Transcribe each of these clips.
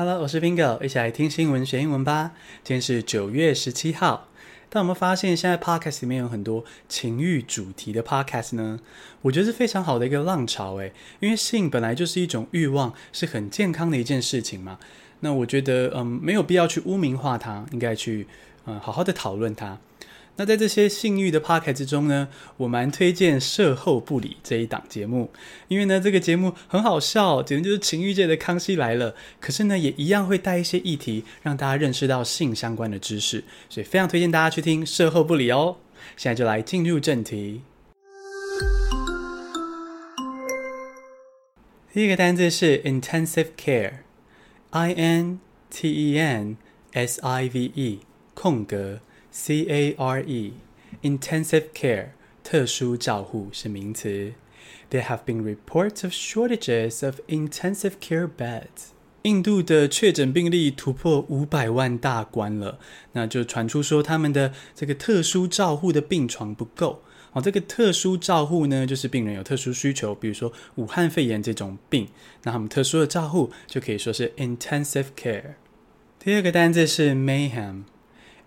Hello，我是 Bingo，一起来听新闻学英文吧。今天是九月十七号。但我们发现，现在 Podcast 里面有很多情欲主题的 Podcast 呢，我觉得是非常好的一个浪潮诶，因为性本来就是一种欲望，是很健康的一件事情嘛。那我觉得，嗯，没有必要去污名化它，应该去，嗯，好好的讨论它。那在这些性欲的 p o c a s t 之中呢，我蛮推荐《射后不理》这一档节目，因为呢，这个节目很好笑，简直就是情欲界的《康熙来了》。可是呢，也一样会带一些议题，让大家认识到性相关的知识，所以非常推荐大家去听《射后不理》哦。现在就来进入正题。第一个单字是 intensive care，I N T E N S I V E 空格。C A R E，intensive care，特殊照护是名词。There have been reports of shortages of intensive care beds。印度的确诊病例突破五百万大关了，那就传出说他们的这个特殊照护的病床不够。哦，这个特殊照护呢，就是病人有特殊需求，比如说武汉肺炎这种病，那他们特殊的照护就可以说是 intensive care。第二个单字是 mayhem。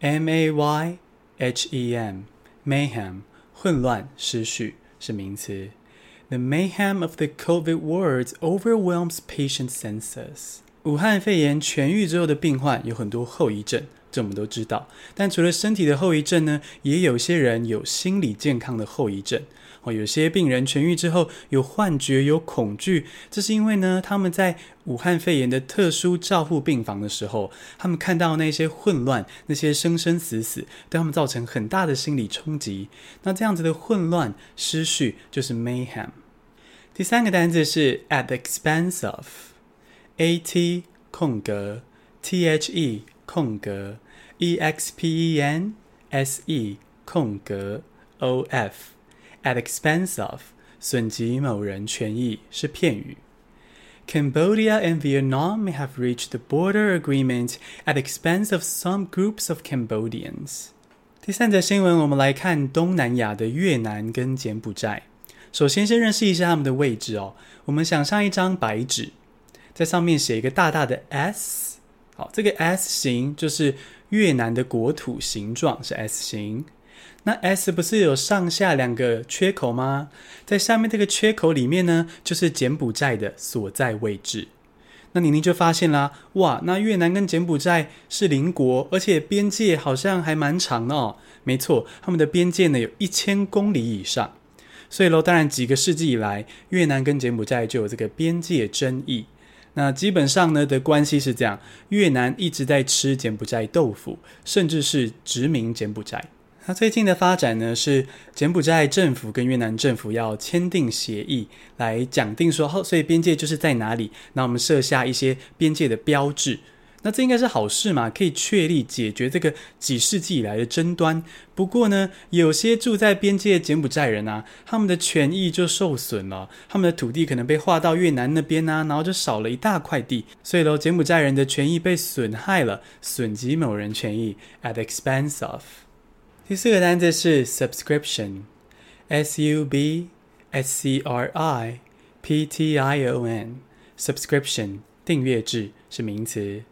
M A Y H E M，mayhem，混乱、失序是名词。The mayhem of the COVID wards overwhelms patient senses.。武汉肺炎痊愈之后的病患有很多后遗症，这我们都知道。但除了身体的后遗症呢，也有些人有心理健康的后遗症。哦，有些病人痊愈之后有幻觉、有恐惧，这是因为呢，他们在武汉肺炎的特殊照护病房的时候，他们看到那些混乱、那些生生死死，对他们造成很大的心理冲击。那这样子的混乱、失序就是 mayhem。第三个单字是 at the expense of，a t 空格 t h e 空格 e x p e n s e 空格 o f。At expense of，损及某人权益是片语。Cambodia and Vietnam may have reached the border agreement at expense of some groups of Cambodians。第三则新闻，我们来看东南亚的越南跟柬埔寨。首先，先认识一下他们的位置哦。我们想象一张白纸，在上面写一个大大的 S。好，这个 S 形就是越南的国土形状，是 S 形。那 S 不是有上下两个缺口吗？在下面这个缺口里面呢，就是柬埔寨的所在位置。那妮妮就发现啦，哇，那越南跟柬埔寨是邻国，而且边界好像还蛮长哦。没错，他们的边界呢有一千公里以上。所以喽，当然几个世纪以来，越南跟柬埔寨就有这个边界争议。那基本上呢的关系是这样：越南一直在吃柬埔寨豆腐，甚至是殖民柬埔寨。那最近的发展呢，是柬埔寨政府跟越南政府要签订协议，来讲定说，所以边界就是在哪里。那我们设下一些边界的标志，那这应该是好事嘛，可以确立解决这个几世纪以来的争端。不过呢，有些住在边界的柬埔寨人啊，他们的权益就受损了，他们的土地可能被划到越南那边啊，然后就少了一大块地，所以喽，柬埔寨人的权益被损害了，损及某人权益，at the expense of。第四个单词是 subscription，s u b s c r i p t i o n，subscription 订阅制是名词。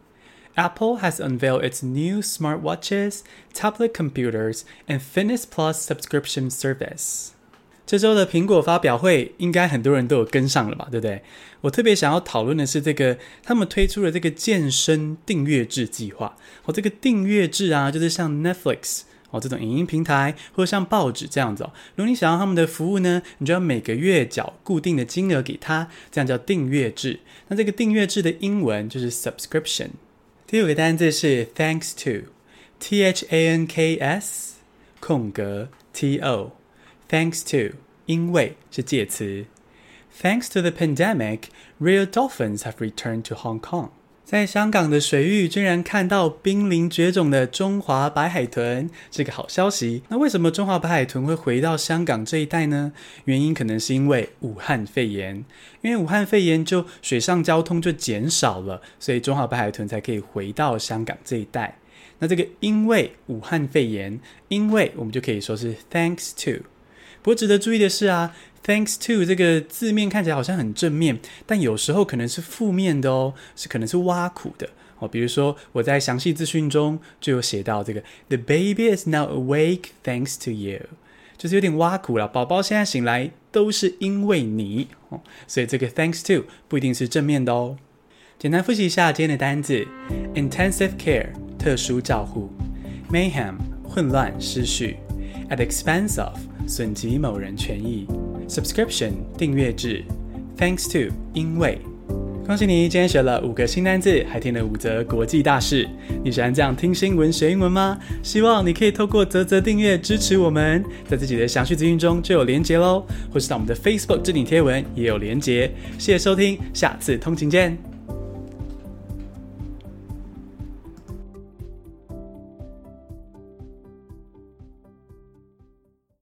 Apple has unveiled its new smartwatches, tablet computers, and Fitness Plus subscription service。这周的苹果发表会，应该很多人都有跟上了吧，对不对？我特别想要讨论的是这个，他们推出了这个健身订阅制计划。哦，这个订阅制啊，就是像 Netflix。哦，这种影音平台或者像报纸这样子哦，如果你想要他们的服务呢，你就要每个月缴固定的金额给他，这样叫订阅制。那这个订阅制的英文就是 subscription。第五个单字是 thanks to，t h a n k s 空格 t o thanks to，因为是介词。Thanks to the pandemic, real dolphins have returned to Hong Kong. 在香港的水域，居然看到濒临绝种的中华白海豚，是个好消息。那为什么中华白海豚会回到香港这一带呢？原因可能是因为武汉肺炎，因为武汉肺炎就水上交通就减少了，所以中华白海豚才可以回到香港这一带。那这个因为武汉肺炎，因为我们就可以说是 thanks to。不过值得注意的是啊 Thanks to 这个字面看起来好像很正面，但有时候可能是负面的哦，是可能是挖苦的哦。比如说我在详细资讯中就有写到这个，The baby is now awake thanks to you，就是有点挖苦了。宝宝现在醒来都是因为你哦，所以这个 thanks to 不一定是正面的哦。简单复习一下今天的单字：intensive care 特殊照护，mayhem 混乱失序，at expense of 损及某人权益。Subscription 订阅制，Thanks to 因为，恭喜你今天学了五个新单字，还听了五则国际大事。你喜欢这样听新闻学英文吗？希望你可以透过啧啧订阅支持我们，在自己的详细资讯中就有连结喽，或是到我们的 Facebook 置顶贴文也有连结。谢谢收听，下次通勤见。